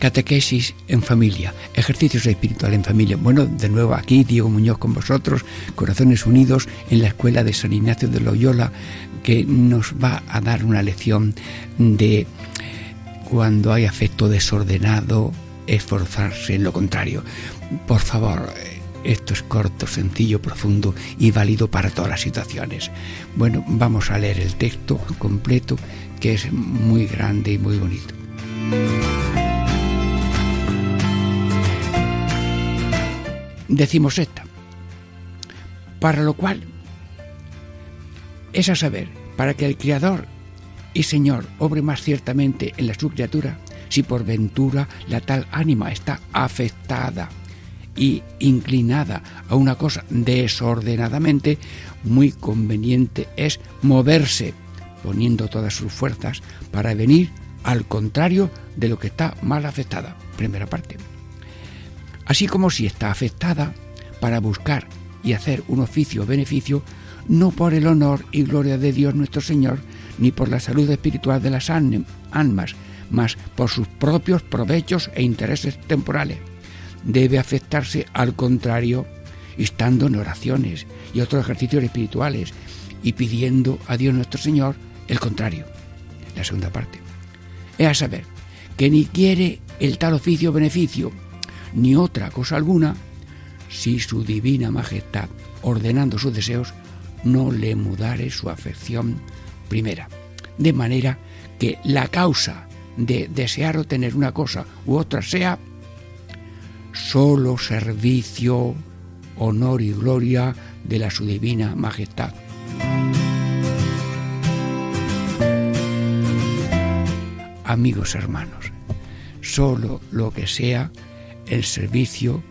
Catequesis en familia, ejercicios espirituales en familia. Bueno, de nuevo aquí Diego Muñoz con vosotros, Corazones Unidos en la Escuela de San Ignacio de Loyola, que nos va a dar una lección de cuando hay afecto desordenado, esforzarse en lo contrario. Por favor, esto es corto, sencillo, profundo y válido para todas las situaciones. Bueno, vamos a leer el texto completo, que es muy grande y muy bonito. Decimos esta, para lo cual es a saber, para que el Creador y Señor obre más ciertamente en la su criatura, si por ventura la tal ánima está afectada y inclinada a una cosa desordenadamente, muy conveniente es moverse, poniendo todas sus fuerzas para venir al contrario de lo que está mal afectada. Primera parte así como si está afectada para buscar y hacer un oficio o beneficio, no por el honor y gloria de Dios nuestro Señor, ni por la salud espiritual de las almas, mas por sus propios provechos e intereses temporales. Debe afectarse al contrario, estando en oraciones y otros ejercicios espirituales y pidiendo a Dios nuestro Señor el contrario. La segunda parte. Es a saber, que ni quiere el tal oficio o beneficio, ni otra cosa alguna, si su divina majestad, ordenando sus deseos, no le mudare su afección primera. De manera que la causa de desear obtener una cosa u otra sea solo servicio, honor y gloria de la su divina majestad. Amigos hermanos, solo lo que sea el servicio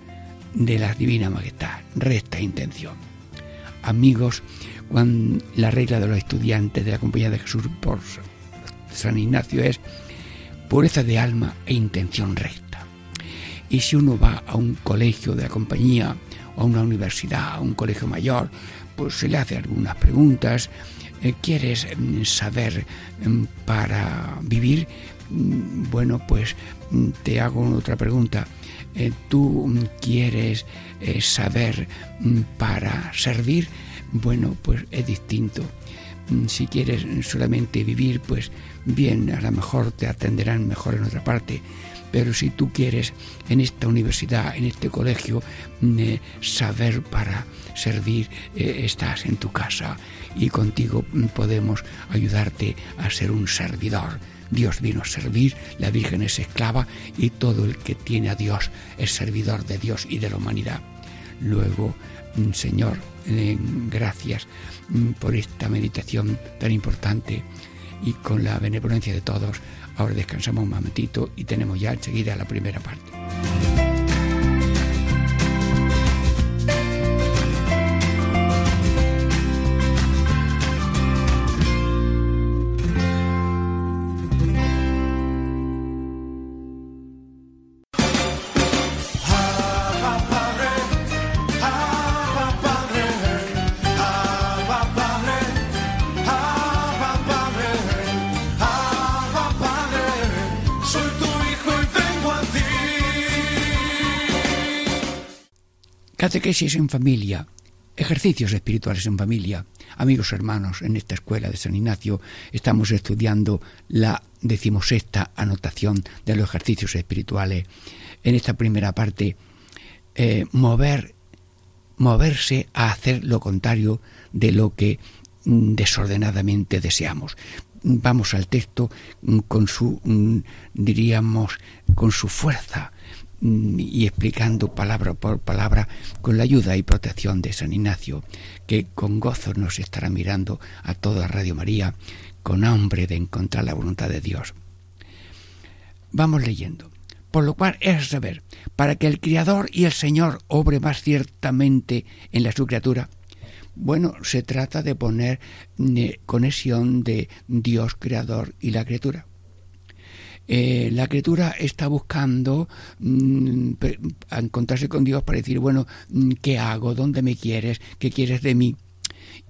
de la Divina Majestad, recta intención. Amigos, cuando la regla de los estudiantes de la Compañía de Jesús por San Ignacio es pureza de alma e intención recta. Y si uno va a un colegio de la compañía, o a una universidad, a un colegio mayor, pues se le hace algunas preguntas. Eh, ¿Quieres mm, saber mm, para vivir? Mm, bueno, pues te hago otra pregunta. Eh, tú quieres eh, saber mm, para servir, bueno, pues es distinto. Mm, si quieres solamente vivir, pues bien, a lo mejor te atenderán mejor en otra parte. Pero si tú quieres en esta universidad, en este colegio, mm, eh, saber para servir, estás en tu casa y contigo podemos ayudarte a ser un servidor Dios vino a servir, la Virgen es esclava y todo el que tiene a Dios es servidor de Dios y de la humanidad. Luego, mm, Señor, gracias mm, por esta meditación tan importante y con la benevolencia de todos. Ahora descansamos un momentito y tenemos ya enseguida la primera parte. Catequesis en familia, ejercicios espirituales en familia. Amigos hermanos, en esta escuela de San Ignacio estamos estudiando la decimosexta anotación de los ejercicios espirituales. En esta primera parte, eh, mover, moverse a hacer lo contrario de lo que mm, desordenadamente deseamos. Vamos al texto mm, con su, mm, diríamos, con su fuerza, y explicando palabra por palabra con la ayuda y protección de San Ignacio, que con gozo nos estará mirando a toda Radio María con hambre de encontrar la voluntad de Dios. Vamos leyendo. Por lo cual es saber, para que el Criador y el Señor obre más ciertamente en la su criatura, bueno, se trata de poner eh, conexión de Dios Creador y la criatura. Eh, la criatura está buscando mm, encontrarse con Dios para decir, bueno, mm, ¿qué hago? ¿Dónde me quieres? ¿Qué quieres de mí?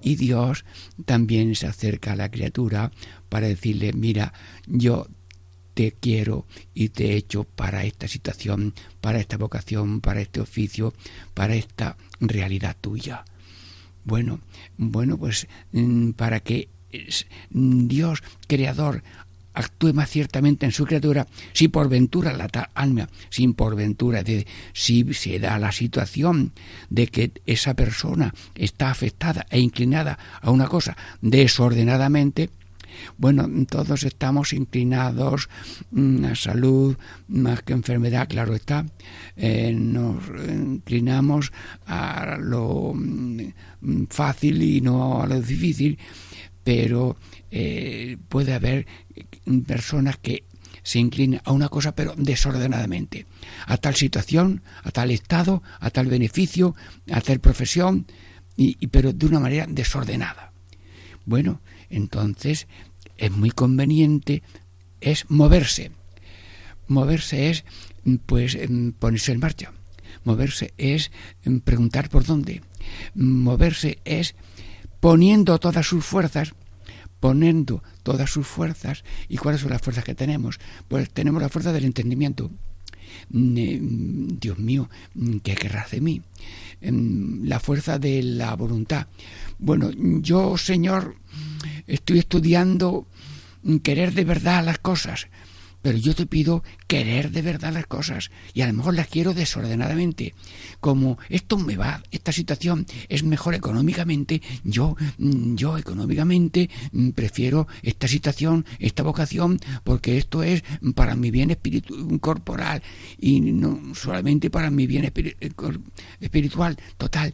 Y Dios también se acerca a la criatura para decirle, mira, yo te quiero y te he hecho para esta situación, para esta vocación, para este oficio, para esta realidad tuya. Bueno, bueno, pues mm, para que Dios creador actúe más ciertamente en su criatura, si por ventura la alma, sin por ventura, de, si se da la situación de que esa persona está afectada e inclinada a una cosa desordenadamente, bueno, todos estamos inclinados mm, a salud más que enfermedad, claro está. Eh, nos inclinamos a lo mm, fácil y no a lo difícil, pero eh, puede haber personas que se inclinen a una cosa pero desordenadamente, a tal situación, a tal estado, a tal beneficio, a tal profesión, y, pero de una manera desordenada. Bueno, entonces es muy conveniente es moverse. Moverse es pues ponerse en marcha. Moverse es preguntar por dónde. Moverse es poniendo todas sus fuerzas poniendo todas sus fuerzas. ¿Y cuáles son las fuerzas que tenemos? Pues tenemos la fuerza del entendimiento. Mm, eh, Dios mío, ¿qué querrás de mí? La fuerza de la voluntad. Bueno, yo, Señor, estoy estudiando querer de verdad las cosas pero yo te pido querer de verdad las cosas y a lo mejor las quiero desordenadamente. Como esto me va, esta situación es mejor económicamente, yo, mm, yo económicamente mm, prefiero esta situación, esta vocación, porque esto es para mi bien espiritual, corporal y no solamente para mi bien eh, espiritual total,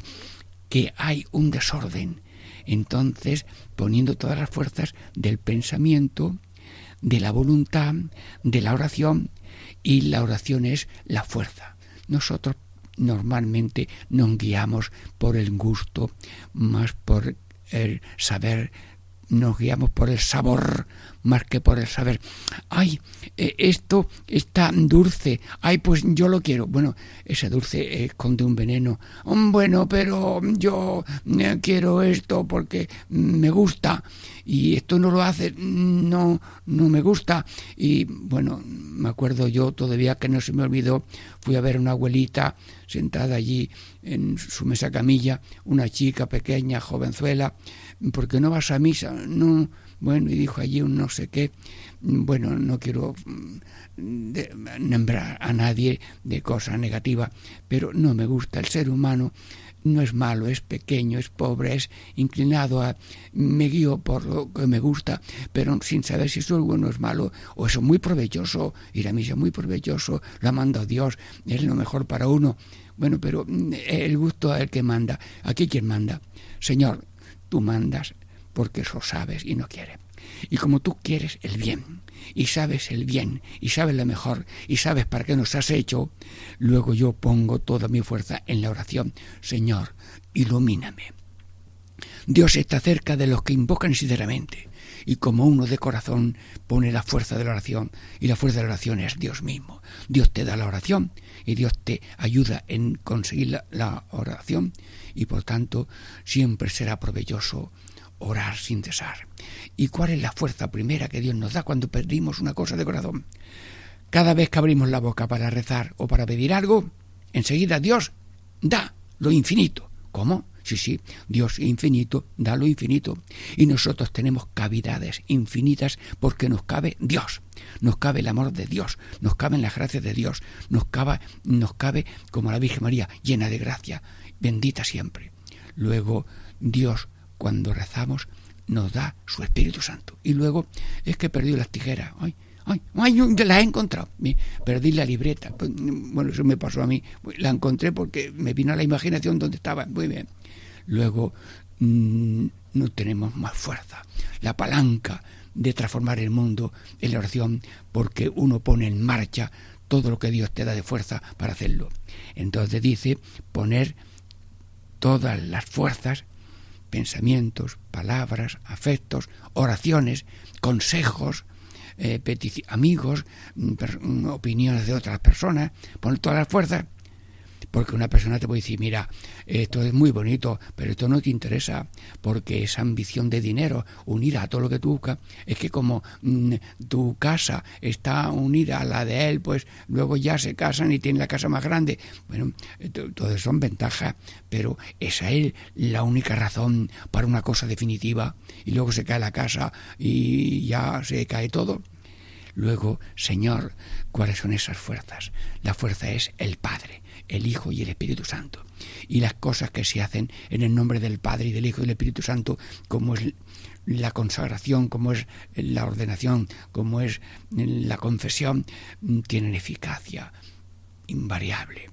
que hay un desorden. Entonces, poniendo todas las fuerzas del pensamiento, de la voluntad, de la oración, y la oración es la fuerza. Nosotros normalmente nos guiamos por el gusto, más por el saber, nos guiamos por el sabor más que por el saber. Ay, eh, esto está dulce. Ay, pues yo lo quiero. Bueno, ese dulce esconde un veneno. Mm, bueno, pero yo eh, quiero esto porque me gusta y esto no lo hace, no, no me gusta. Y bueno, me acuerdo yo todavía que no se me olvidó, fui a ver a una abuelita sentada allí en su mesa camilla, una chica pequeña, jovenzuela, porque no vas a misa, no, bueno, y dijo allí un no sé qué, bueno, no quiero mm, nombrar a nadie de cosa negativa, pero no me gusta el ser humano, no es malo, es pequeño, es pobre, es inclinado a... me guío por lo que me gusta, pero sin saber si eso es bueno o es malo, o eso es muy provechoso, ir a misa es muy provechoso, lo ha mandado Dios, es lo mejor para uno. Bueno, pero mm, el gusto es el que manda. Aquí quien manda. Señor, tú mandas, porque eso sabes y no quieres. Y como tú quieres el bien, y sabes el bien, y sabes lo mejor, y sabes para qué nos has hecho, luego yo pongo toda mi fuerza en la oración. Señor, ilumíname. Dios está cerca de los que invocan sinceramente, y como uno de corazón pone la fuerza de la oración, y la fuerza de la oración es Dios mismo. Dios te da la oración, y Dios te ayuda en conseguir la, oración, y por tanto siempre será provechoso orar sin cesar. ¿Y cuál es la fuerza primera que Dios nos da cuando perdimos una cosa de corazón? Cada vez que abrimos la boca para rezar o para pedir algo, enseguida Dios da lo infinito. ¿Cómo? Sí, sí, Dios infinito da lo infinito. Y nosotros tenemos cavidades infinitas porque nos cabe Dios. Nos cabe el amor de Dios, nos caben las gracias de Dios, nos cabe, nos cabe como la Virgen María, llena de gracia, bendita siempre. Luego Dios cuando rezamos, nos da su Espíritu Santo. Y luego es que he perdido las tijeras. Ay, ay, ay, las he encontrado. Perdí la libreta. Pues, bueno, eso me pasó a mí. La encontré porque me vino a la imaginación donde estaba. Muy bien. Luego mm, no tenemos más fuerza. La palanca de transformar el mundo en la oración porque uno pone en marcha todo lo que Dios te da de fuerza para hacerlo. Entonces dice poner todas las fuerzas, pensamientos, palabras, afectos, oraciones, consejos, eh, amigos, mm, mm, opiniones de otras personas, poner todas las fuerzas porque una persona te puede decir, mira, esto es muy bonito, pero esto no te interesa, porque esa ambición de dinero unida a todo lo que tú buscas, es que como mm, tu casa está unida a la de él, pues luego ya se casan y tienen la casa más grande. Bueno, todo son ventajas, pero esa es la única razón para una cosa definitiva, y luego se cae la casa y ya se cae todo. Luego, Señor, ¿cuáles son esas fuerzas? La fuerza es el Padre el Hijo y el Espíritu Santo. Y las cosas que se hacen en el nombre del Padre y del Hijo y del Espíritu Santo, como es la consagración, como es la ordenación, como es la confesión, tienen eficacia invariable.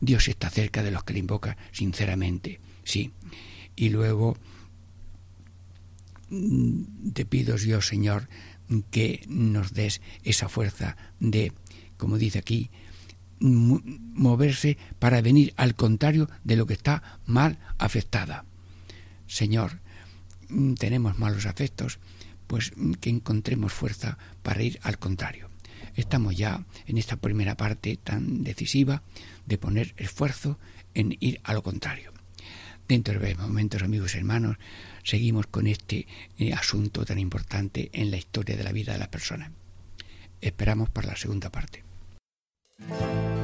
Dios está cerca de los que le invocan sinceramente, sí. Y luego mm, te pido Dios, Señor, que nos des esa fuerza de, como dice aquí, moverse para venir al contrario de lo que está mal afectada. Señor, mm, tenemos malos afectos, pues mm, que encontremos fuerza para ir al contrario. Estamos ya en esta primera parte tan decisiva de poner esfuerzo en ir a lo contrario. Dentro de momentos, amigos y hermanos, seguimos con este eh, asunto tan importante en la historia de la vida de las personas. Esperamos para la segunda parte. Thank you.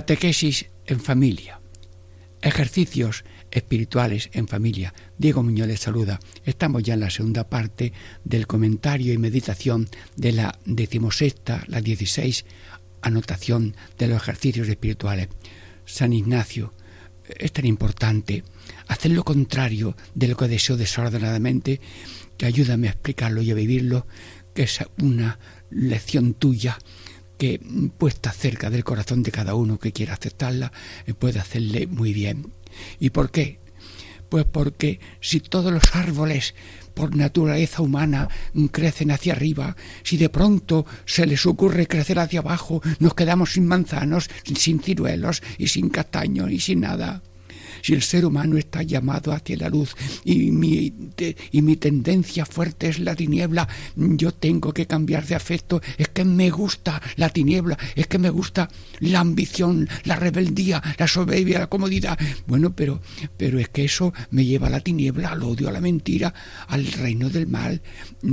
Catequesis en familia. Ejercicios espirituales en familia. Diego Muñoz saluda. Estamos ya en la segunda parte del comentario y meditación de la decimosexta, la dieciséis anotación de los ejercicios espirituales. San Ignacio, es tan importante hacer lo contrario de lo que deseo desordenadamente, que ayúdame a explicarlo y a vivirlo, que es una lección tuya que puesta cerca del corazón de cada uno que quiera aceptarla, eh, puede hacerle muy bien. ¿Y por qué? Pues porque si todos los árboles por naturaleza humana crecen hacia arriba, si de pronto se les ocurre crecer hacia abajo, nos quedamos sin manzanos, sin ciruelos y sin castaños y sin nada si el ser humano está llamado hacia la luz y mi, y mi tendencia fuerte es la tiniebla, yo tengo que cambiar de afecto. Es que me gusta la tiniebla, es que me gusta la ambición, la rebeldía, la soberbia, la comodidad. Bueno, pero, pero es que eso me lleva a la tiniebla, al odio, a la mentira, al reino del mal.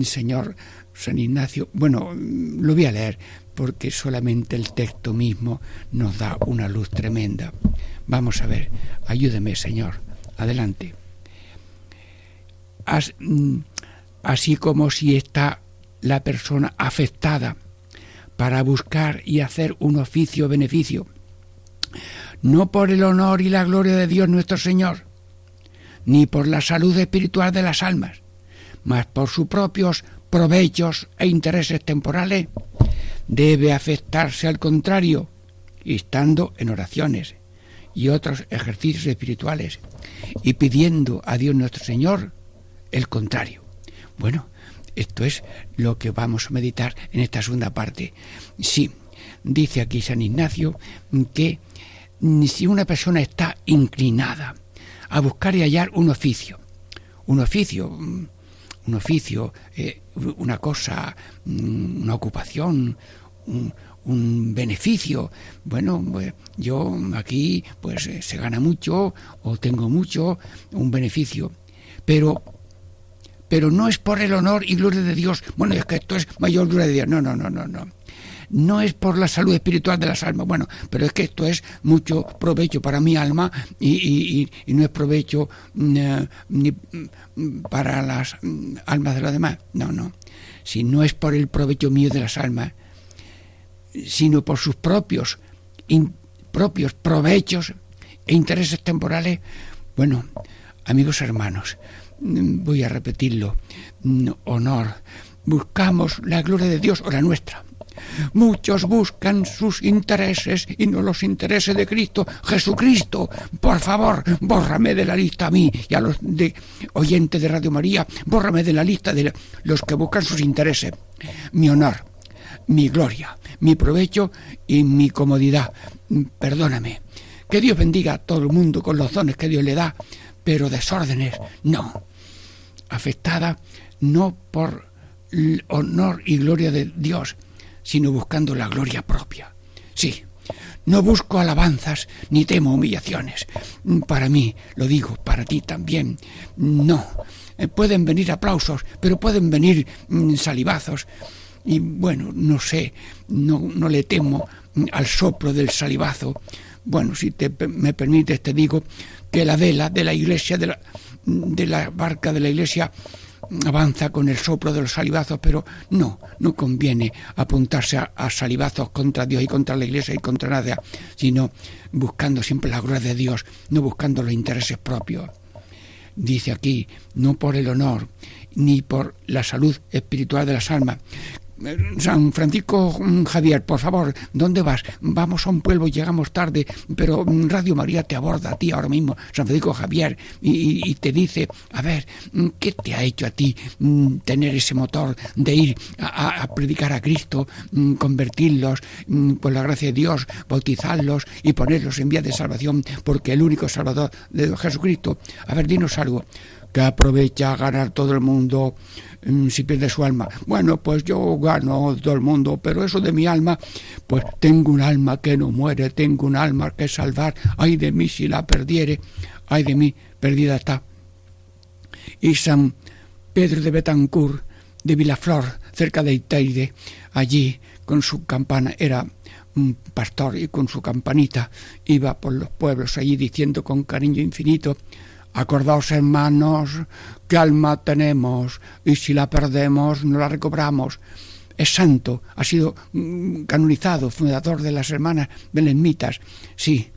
Señor San Ignacio, bueno, lo voy a leer porque solamente el texto mismo nos da una luz tremenda. Vamos a ver, ayúdeme Señor, adelante. Mm, así como si está la persona afectada para buscar y hacer un oficio beneficio, no por el honor y la gloria de Dios nuestro Señor, ni por la salud espiritual de las almas, mas por sus propios provechos e intereses temporales, debe afectarse al contrario, estando en oraciones y otros ejercicios espirituales y pidiendo a Dios nuestro Señor el contrario. Bueno, esto es lo que vamos a meditar en esta segunda parte. Sí, dice aquí San Ignacio que si una persona está inclinada a buscar y hallar un oficio, un oficio, un oficio, eh, una cosa, mm, una ocupación, un, beneficio. Bueno, pues, yo aquí pues eh, se gana mucho o tengo mucho, un beneficio. Pero pero no es por el honor y gloria de Dios. Bueno, es que esto es mayor gloria de Dios. No, no, no, no, no. No es por la salud espiritual de las almas. Bueno, pero es que esto es mucho provecho para mi alma y, no es provecho mm, eh, ni mm, para las mm, almas de los demás. No, no. Si no es por el provecho mío de las almas, sino por sus propios, propios provechos e intereses temporales, bueno, amigos hermanos, voy a repetirlo, honor, buscamos la gloria de Dios o la nuestra. Muchos buscan sus intereses y no los intereses de Cristo. Jesucristo, por favor, bórrame de la lista a mí y a los de oyentes de Radio María, bórrame de la lista de los que buscan sus intereses. Mi honor, mi gloria, mi provecho y mi comodidad. Perdóname. Que Dios bendiga a todo el mundo con los dones que Dios le da, pero desórdenes no. Afectada no por honor y gloria de Dios, sino buscando la gloria propia. Sí, no busco alabanzas ni temo humillaciones. Para mí, lo digo, para ti también. No. Pueden venir aplausos, pero pueden venir mm, salivazos y bueno, no sé, no, no le temo al soplo del salivazo. Bueno, si te, me permites, te digo que la vela de la iglesia, de la, de la barca de la iglesia, avanza con el soplo de los salivazos, pero no, no conviene apuntarse a, a, salivazos contra Dios y contra la iglesia y contra nada, sino buscando siempre la gloria de Dios, no buscando los intereses propios. Dice aquí, no por el honor, ni por la salud espiritual de las almas, San Francisco mm, Javier, por favor, ¿dónde vas? Vamos a un pueblo, llegamos tarde, pero mm, Radio María te aborda a ti ahora mismo, San Francisco Javier, y, te dice, a ver, mm, ¿qué te ha hecho a ti tener ese motor de ir a, predicar a Cristo, convertirlos por la gracia de Dios, bautizarlos y ponerlos en vía de salvación, porque el único Salvador de Jesucristo? A ver, dinos algo que aprovecha ganar todo el mundo si pierde su alma. Bueno, pues yo gano todo el mundo, pero eso de mi alma, pues tengo un alma que no muere, tengo un alma que salvar. Ay de mí si la perdiere, ay de mí, perdida está. Y San Pedro de Betancourt, de Vilaflor, cerca de Iteide, allí con su campana, era un pastor y con su campanita iba por los pueblos allí diciendo con cariño infinito, Acordaos, hermanos, qué alma tenemos y si la perdemos no la recobramos. Es santo, ha sido mm, canonizado, fundador de las hermanas belenmitas. Sí,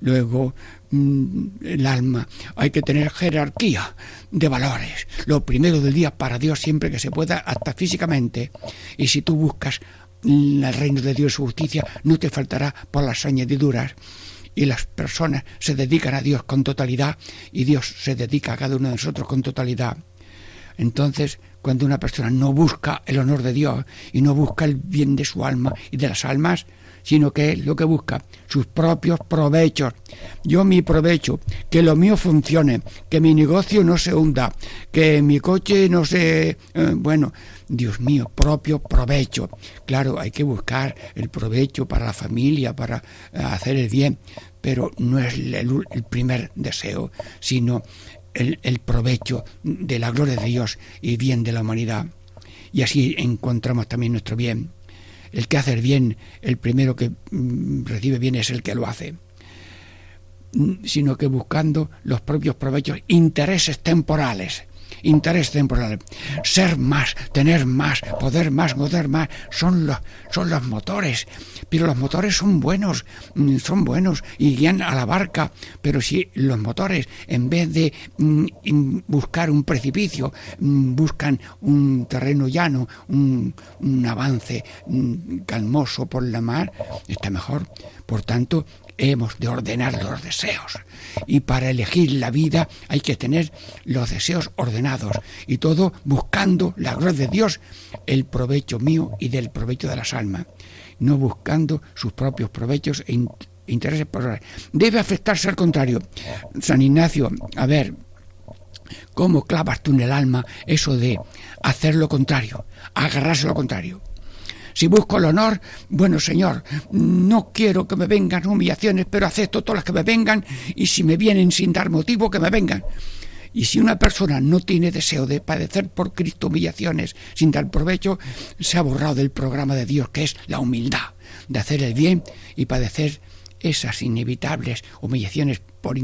luego mm, el alma, hay que tener jerarquía de valores. Lo primero del día para Dios siempre que se pueda, hasta físicamente. Y si tú buscas el reino de Dios y su justicia, no te faltará por las añadiduras. Y las personas se dedican a Dios con totalidad y Dios se dedica a cada uno de nosotros con totalidad. Entonces, cuando una persona no busca el honor de Dios y no busca el bien de su alma y de las almas, sino que es lo que busca, sus propios provechos. Yo mi provecho, que lo mío funcione, que mi negocio no se hunda, que mi coche no se... Eh, bueno, Dios mío, propio provecho. Claro, hay que buscar el provecho para la familia, para eh, hacer el bien, pero no es el, primer deseo, sino el, el provecho de la gloria de Dios y bien de la humanidad. Y así encontramos también nuestro bien el que hace el bien, el primero que mm, recibe bien es el que lo hace mm, sino que buscando los propios provechos, intereses temporales interés temporal. Ser más, tener más, poder más, poder más, son los, son los motores. Pero los motores son buenos, mm, son buenos y guían a la barca. Pero si los motores, en vez de mm, buscar un precipicio, mm, buscan un terreno llano, un, un avance calmoso por la mar, está mejor. Por tanto, hemos de ordenar los deseos. Y para elegir la vida hay que tener los deseos ordenados y todo buscando la gloria de Dios, el provecho mío y del provecho de las almas, no buscando sus propios provechos e intereses personales. Debe afectarse al contrario. San Ignacio, a ver, ¿cómo clavas tú en el alma eso de hacer lo contrario, agarrarse lo contrario? Si busco el honor, bueno Señor, no quiero que me vengan humillaciones, pero acepto todas las que me vengan y si me vienen sin dar motivo, que me vengan. Y si una persona no tiene deseo de padecer por Cristo humillaciones sin dar provecho, se ha borrado del programa de Dios, que es la humildad, de hacer el bien y padecer esas inevitables humillaciones por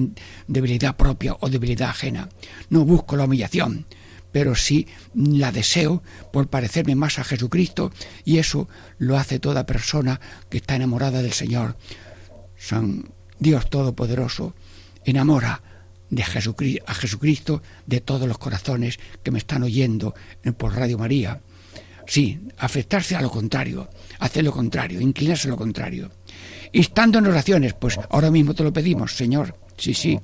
debilidad propia o debilidad ajena. No busco la humillación, pero sí la deseo por parecerme más a Jesucristo y eso lo hace toda persona que está enamorada del Señor. San Dios Todopoderoso enamora de Jesucristo, a Jesucristo de todos los corazones que me están oyendo por Radio María. Sí, afectarse a lo contrario, hacer lo contrario, inclinarse a lo contrario. Y estando en oraciones, pues ahora mismo te lo pedimos, Señor. Sí, sí,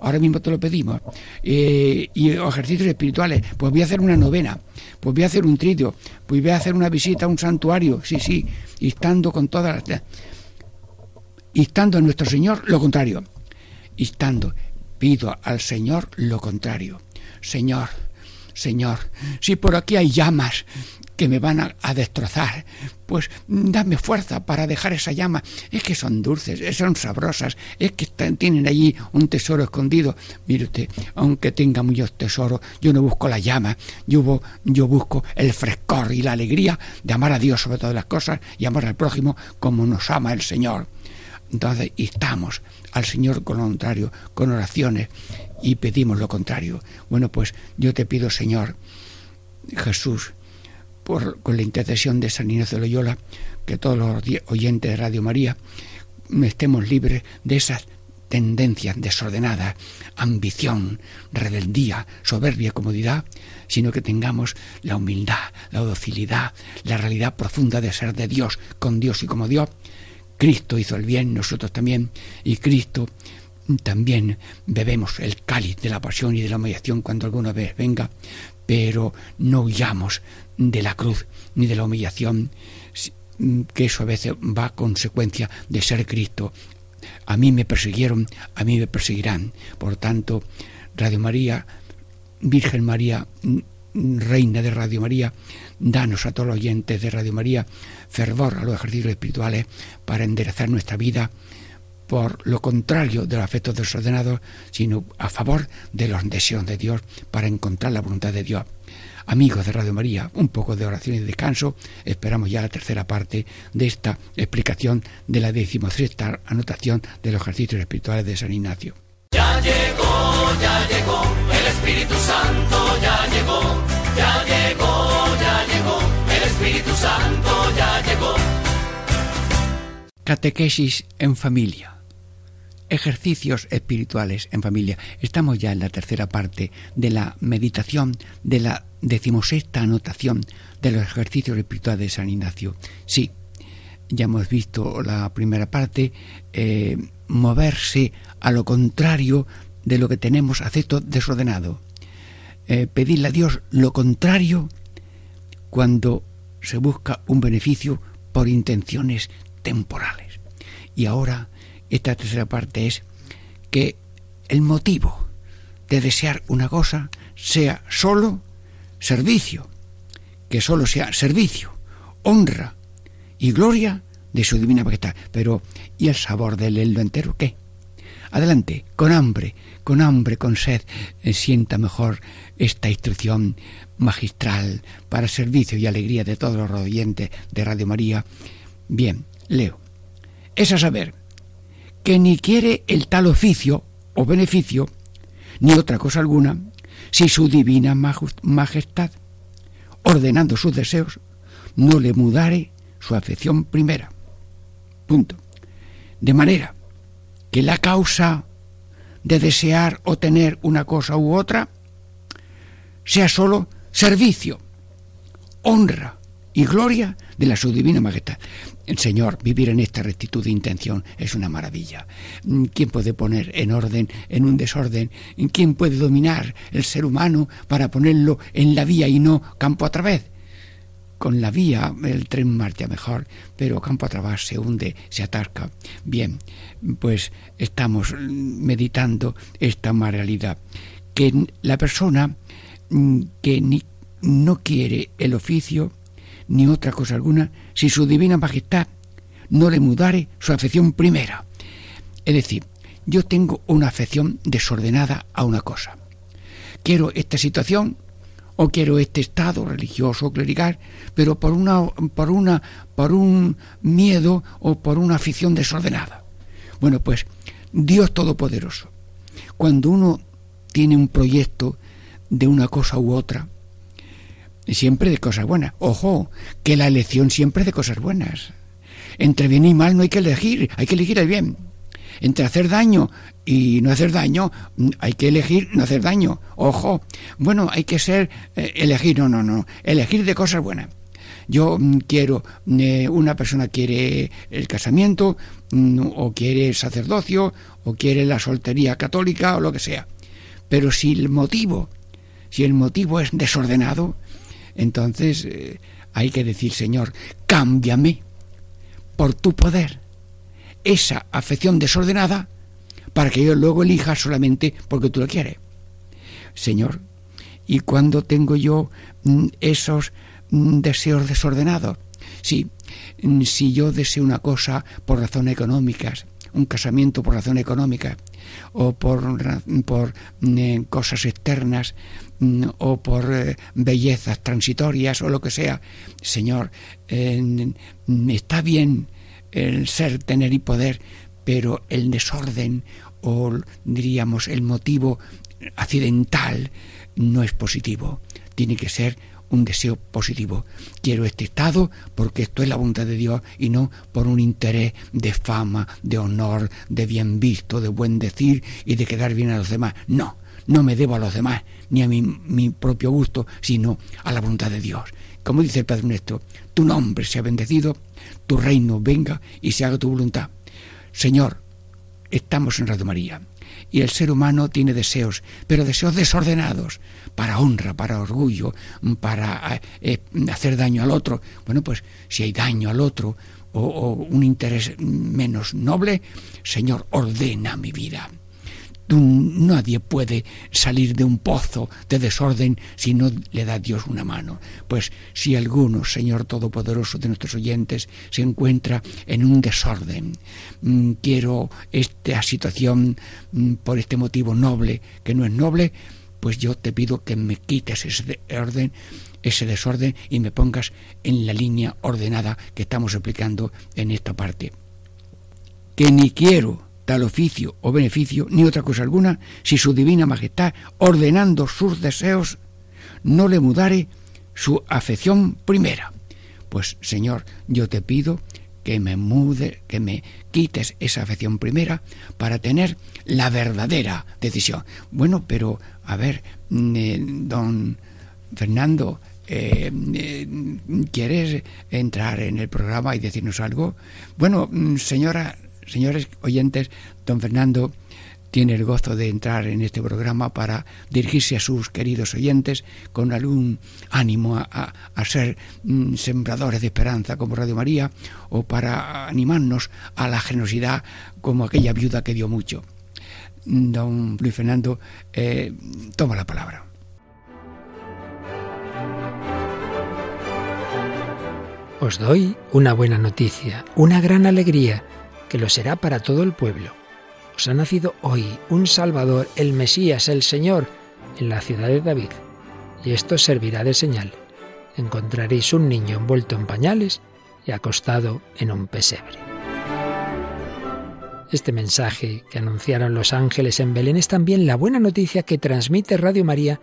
ahora mismo te lo pedimos, eh, y ejercicios espirituales, pues voy a hacer una novena, pues voy a hacer un tritio, pues voy a hacer una visita a un santuario, sí, sí, y estando con todas las... Instando a nuestro Señor lo contrario, instando, pido al Señor lo contrario. Señor, Señor, si por aquí hay llamas, que me van a, destrozar, pues dame fuerza para dejar esa llama. Es que son dulces, son sabrosas, es que tienen allí un tesoro escondido. Mire usted, aunque tenga muchos tesoros, yo no busco la llama, yo, yo busco el frescor y la alegría de amar a Dios sobre todas las cosas y amar al prójimo como nos ama el Señor. Entonces, estamos al Señor con lo contrario, con oraciones, y pedimos lo contrario. Bueno, pues yo te pido, Señor, Jesús, con la intercesión de San Ignacio de Loyola, que todos los oyentes de Radio María estemos libres de esas tendencias desordenadas, ambición, rebeldía, soberbia, comodidad, sino que tengamos la humildad, la docilidad, la realidad profunda de ser de Dios, con Dios y como Dios. Cristo hizo el bien, nosotros también, y Cristo también bebemos el cáliz de la pasión y de la humillación cuando alguna vez venga, pero no huyamos de la cruz ni de la humillación, que eso a veces va a consecuencia de ser Cristo. A mí me persiguieron, a mí me perseguirán. Por tanto, Radio María, Virgen María, Reina de Radio María, danos a todos los oyentes de Radio María fervor a los ejercicios espirituales para enderezar nuestra vida por lo contrario de los afectos desordenados, sino a favor de los deseos de Dios para encontrar la voluntad de Dios amigos de Radio María, un poco de oración y descanso. Esperamos ya la tercera parte de esta explicación de la decimosexta anotación de los ejercicios espirituales de San Ignacio. Ya llegó, ya llegó, el Espíritu Santo ya llegó, ya llegó, ya llegó, el Espíritu Santo ya llegó. Catequesis en familia. Ejercicios espirituales en familia. Estamos ya en la tercera parte de la meditación de la decimosexta anotación de los ejercicios espirituales de San Ignacio. Sí, ya hemos visto la primera parte, eh, moverse a lo contrario de lo que tenemos acepto desordenado. Eh, pedirle a Dios lo contrario cuando se busca un beneficio por intenciones temporales. Y ahora esta tercera parte es que el motivo de desear una cosa sea solo servicio, que solo sea servicio, honra y gloria de su divina majestad. Pero, ¿y el sabor del eldo entero qué? Adelante, con hambre, con hambre, con sed, eh, sienta mejor esta instrucción magistral para servicio y alegría de todos los oyentes de Radio María. Bien, leo. Es a saber que ni quiere el tal oficio o beneficio, ni otra cosa alguna, si su divina majestad, ordenando sus deseos, no le mudare su afección primera. Punto. De manera que la causa de desear o tener una cosa u otra sea sólo servicio, honra y gloria de la su divina majestad. Señor, vivir en esta rectitud de intención es una maravilla. ¿Quién puede poner en orden, en un desorden? ¿Quién puede dominar el ser humano para ponerlo en la vía y no campo a través? Con la vía el tren marcha mejor, pero campo a través se hunde, se atasca. Bien, pues estamos meditando esta realidad. Que la persona mm, que no quiere el oficio, ni otra cosa alguna, si su divina majestad no le mudare su afección primera. Es decir, yo tengo una afección desordenada a una cosa. Quiero esta situación o quiero este estado religioso o clerical, pero por una por una por un miedo o por una afición desordenada. Bueno, pues Dios todopoderoso. Cuando uno tiene un proyecto de una cosa u otra, siempre de cosas buenas. Ojo, que la elección siempre de cosas buenas. Entre bien y mal no hay que elegir, hay que elegir el bien. Entre hacer daño y no hacer daño, hay que elegir no hacer daño. Ojo, bueno, hay que ser, eh, elegir, no, no, no, elegir de cosas buenas. Yo mm, quiero, eh, una persona quiere el casamiento, mm, o quiere el sacerdocio, o quiere la soltería católica, o lo que sea. Pero si el motivo, si el motivo es desordenado, entonces eh, hay que decir, Señor, cámbiame por tu poder esa afección desordenada para que yo luego elija solamente porque tú lo quieres. Señor, ¿y cuando tengo yo mm, esos mm, deseos desordenados? Sí, mm, si yo deseo una cosa por razones económicas, un casamiento por razón económica o por, por cosas externas o por eh, bellezas transitorias o lo que sea. Señor, está bien el ser, tener y poder, pero el desorden o diríamos el motivo accidental no es positivo. Tiene que ser un deseo positivo. Quiero este estado porque esto es la voluntad de Dios y no por un interés de fama, de honor, de bien visto, de buen decir y de quedar bien a los demás. No, no me debo a los demás ni a mi, propio gusto, sino a la voluntad de Dios. Como dice el Padre nuestro, tu nombre sea bendecido, tu reino venga y se haga tu voluntad. Señor, estamos en Radio María y el ser humano tiene deseos, pero deseos desordenados, para honra, para orgullo, para eh, hacer daño al otro. Bueno, pues si hay daño al otro o un interés menos noble, Señor, ordena mi vida nadie puede salir de un pozo de desorden si no le da Dios una mano. Pues si alguno, Señor Todopoderoso de nuestros oyentes, se encuentra en un desorden, mm, quiero esta situación mm, por este motivo noble, que no es noble, pues yo te pido que me quites ese orden, ese desorden y me pongas en la línea ordenada que estamos explicando en esta parte. Que ni quiero tal oficio o beneficio, ni otra cosa alguna, si su divina majestad, ordenando sus deseos, no le mudare su afección primera. Pues Señor, yo te pido que me mude, que me quites esa afección primera para tener la verdadera decisión. Bueno, pero a ver, mm, eh, don Fernando, eh, eh, ¿quieres entrar en el programa y decirnos algo? Bueno, mm, señora, señores oyentes, don Fernando tiene el gozo de entrar en este programa para dirigirse a sus queridos oyentes con algún ánimo a, ser mm, sembradores de esperanza como Radio María o para animarnos a la generosidad como aquella viuda que dio mucho. Don Luis Fernando, eh, toma la palabra. Os doy una buena noticia, una gran alegría, que lo será para todo el pueblo ha nacido hoy un Salvador, el Mesías, el Señor, en la ciudad de David. Y esto servirá de señal. Encontraréis un niño envuelto en pañales y acostado en un pesebre. Este mensaje que anunciaron los ángeles en Belén es también la buena noticia que transmite Radio María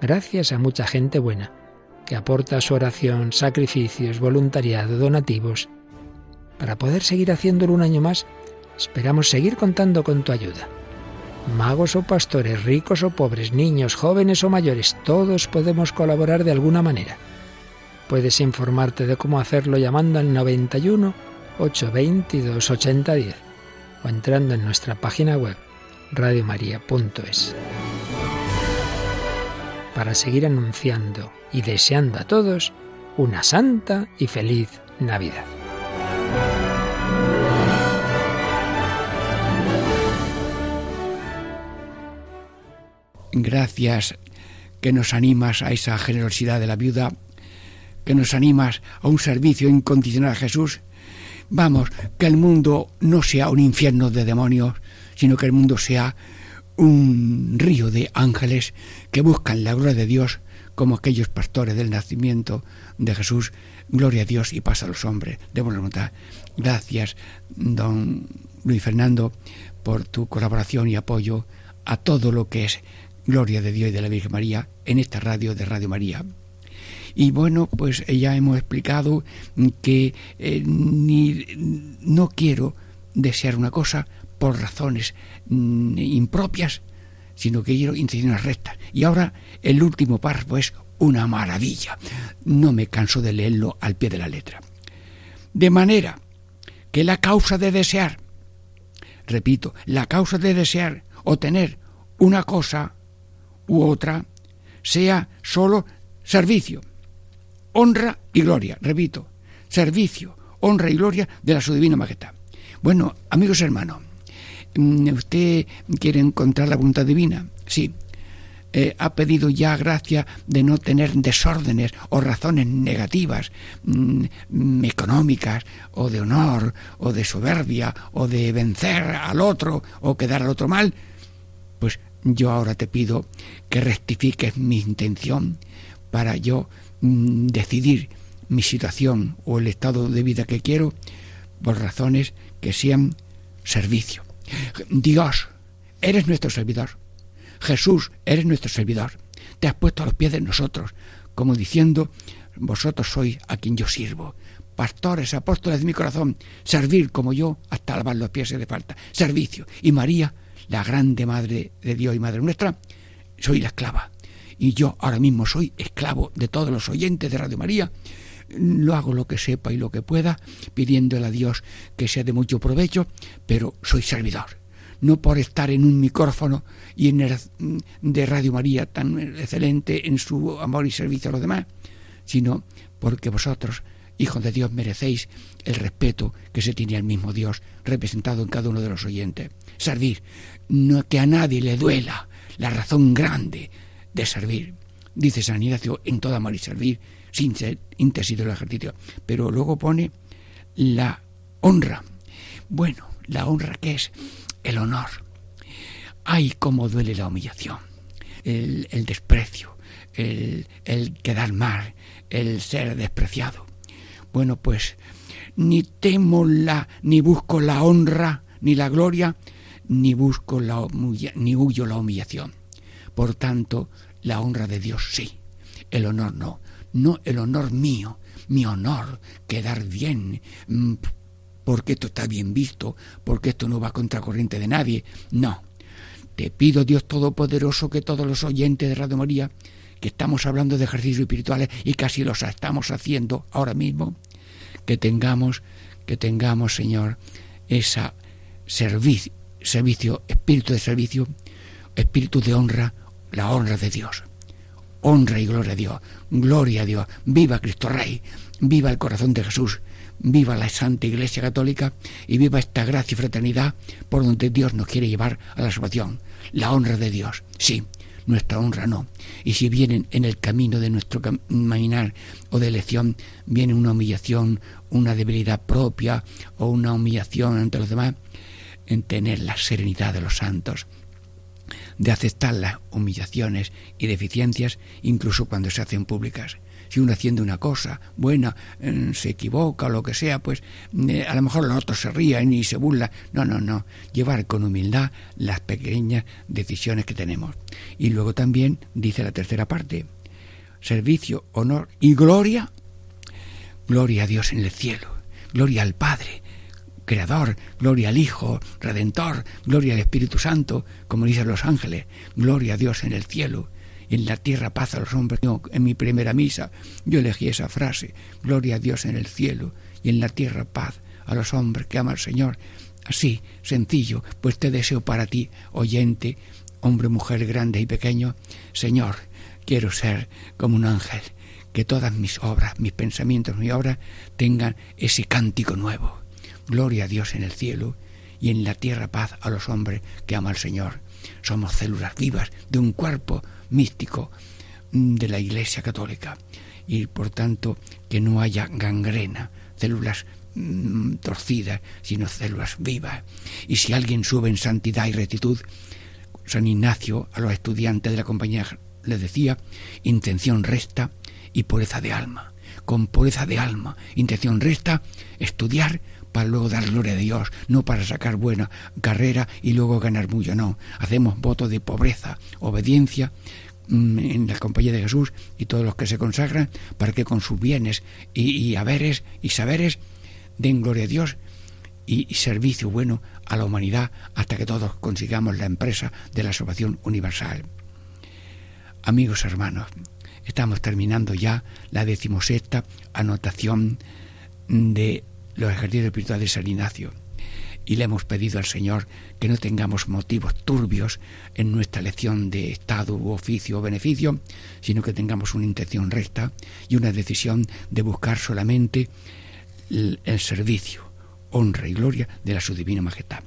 gracias a mucha gente buena, que aporta su oración, sacrificios, voluntariado, donativos. Para poder seguir haciéndolo un año más, Esperamos seguir contando con tu ayuda. Magos o pastores, ricos o pobres, niños, jóvenes o mayores, todos podemos colaborar de alguna manera. Puedes informarte de cómo hacerlo llamando al 91 822 8010 o entrando en nuestra página web radiomaria.es. Para seguir anunciando y deseando a todos una santa y feliz Navidad. Gracias que nos animas a esa generosidad de la viuda, que nos animas a un servicio incondicional a Jesús. Vamos, que el mundo no sea un infierno de demonios, sino que el mundo sea un río de ángeles que buscan la gloria de Dios como aquellos pastores del nacimiento de Jesús. Gloria a Dios y paz a los hombres de buena voluntad. Gracias, don Luis Fernando, por tu colaboración y apoyo a todo lo que es Gloria de Dios y de la Virgen María en esta radio de Radio María. Y bueno, pues ya hemos explicado que eh, ni, no quiero desear una cosa por razones mm, impropias, sino que quiero intenciones rectas. Y ahora el último párrafo es una maravilla. No me canso de leerlo al pie de la letra. De manera que la causa de desear, repito, la causa de desear o tener una cosa u otra sea solo servicio, honra y gloria, repito, servicio, honra y gloria de la su divina majestad. Bueno, amigos hermanos, mm, ¿usted quiere encontrar la voluntad divina? Sí. Eh, ha pedido ya gracia de no tener desórdenes o razones negativas, mm, económicas, o de honor, o de soberbia, o de vencer al otro, o quedar al otro mal. Pues yo ahora te pido que rectifiques mi intención para yo mm, decidir mi situación o el estado de vida que quiero por razones que sean servicio. Dios, eres nuestro servidor. Jesús, eres nuestro servidor. Te has puesto a los pies de nosotros, como diciendo, vosotros sois a quien yo sirvo. Pastores, apóstoles de mi corazón, servir como yo hasta lavar los pies si de falta. Servicio. Y María, la grande Madre de Dios y Madre nuestra, soy la esclava. Y yo ahora mismo soy esclavo de todos los oyentes de Radio María. Lo hago lo que sepa y lo que pueda, pidiéndole a Dios que sea de mucho provecho, pero soy servidor. No por estar en un micrófono y en el, de Radio María tan excelente en su amor y servicio a los demás, sino porque vosotros, hijos de Dios, merecéis el respeto que se tiene al mismo Dios representado en cada uno de los oyentes. Servir, no que a nadie le duela la razón grande de servir. Dice San Ignacio en toda amor y servir, sin ser intesido el ejercicio. Pero luego pone la honra. Bueno, la honra que es el honor. Ay, cómo duele la humillación. el, desprecio, el, el quedar mal, el ser despreciado. Bueno, pues ni temo la, ni busco la honra, ni la gloria, ni busco la ni huyo la humillación. Por tanto, la honra de Dios sí, el honor no, no el honor mío, mi honor, quedar bien, mm, porque esto está bien visto, porque esto no va contra corriente de nadie. No. Te pido, Dios Todopoderoso, que todos los oyentes de Radio María, que estamos hablando de ejercicios espirituales y casi los estamos haciendo ahora mismo, que tengamos, que tengamos, Señor, esa servicio, servicio, espíritu de servicio, espíritu de honra, la honra de Dios. Honra y gloria a Dios, gloria a Dios, viva Cristo Rey, viva el corazón de Jesús, viva la Santa Iglesia Católica y viva esta gracia y fraternidad por donde Dios nos quiere llevar a la salvación. La honra de Dios, sí, nuestra honra no. Y si vienen en el camino de nuestro caminar o de elección, viene una humillación, una debilidad propia o una humillación ante los demás, en tener la serenidad de los santos, de aceptar las humillaciones y deficiencias incluso cuando se hacen públicas si uno haciendo una cosa buena eh, se equivoca o lo que sea, pues eh, a lo mejor los otros se ríen y se burlan. No, no, no. Llevar con humildad las pequeñas decisiones que tenemos. Y luego también dice la tercera parte, servicio, honor y gloria. Gloria a Dios en el cielo, gloria al Padre, Creador, gloria al Hijo, Redentor, gloria al Espíritu Santo, como dicen los ángeles, gloria a Dios en el cielo en la tierra paz a los hombres. en mi primera misa yo elegí esa frase, gloria a Dios en el cielo y en la tierra paz a los hombres que ama al Señor. Así, sencillo, pues te deseo para ti, oyente, hombre, mujer, grande y pequeño, Señor, quiero ser como un ángel, que todas mis obras, mis pensamientos, mi obra tengan ese cántico nuevo. Gloria a Dios en el cielo y en la tierra paz a los hombres que ama al Señor. Somos células vivas de un cuerpo místico mm, de la Iglesia Católica y por tanto que no haya gangrena, células mm, torcidas, sino células vivas. Y si alguien sube en santidad y rectitud, San Ignacio a los estudiantes de la compañía les decía, intención resta y pureza de alma. Con pureza de alma, intención resta, estudiar para luego dar gloria a Dios, no para sacar buena carrera y luego ganar mucho, no. Hacemos voto de pobreza, obediencia mm, en la compañía de Jesús y todos los que se consagran para que con sus bienes y, haberes y saberes den gloria a Dios y, y, servicio bueno a la humanidad hasta que todos consigamos la empresa de la salvación universal. Amigos hermanos, estamos terminando ya la decimosexta anotación de los ejercicios espirituales de San Ignacio. Y le hemos pedido al Señor que no tengamos motivos turbios en nuestra elección de estado u oficio o beneficio, sino que tengamos una intención recta y una decisión de buscar solamente el, el servicio, honra y gloria de la su divina majestad.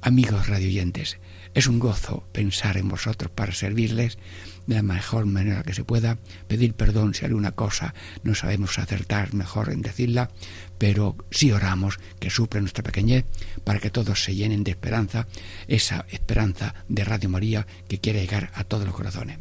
Amigos radioyentes, es un gozo pensar en vosotros para servirles de la mejor manera que se pueda, pedir perdón si alguna cosa no sabemos acertar mejor en decirla, pero sí oramos que supla nuestra pequeñez para que todos se llenen de esperanza, esa esperanza de Radio María que quiere llegar a todos los corazones.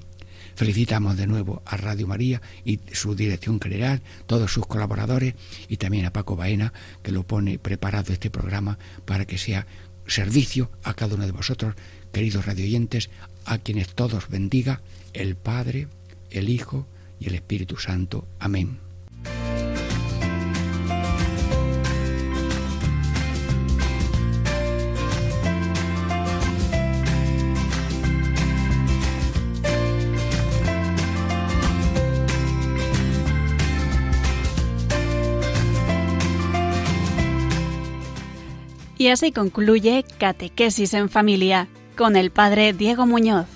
Felicitamos de nuevo a Radio María y su dirección general, todos sus colaboradores y también a Paco Baena, que lo pone preparado este programa para que sea servicio a cada uno de vosotros queridos radioyentes, a quienes todos bendiga el Padre, el Hijo y el Espíritu Santo. Amén. Y así concluye Catequesis en Familia con el Padre Diego Muñoz.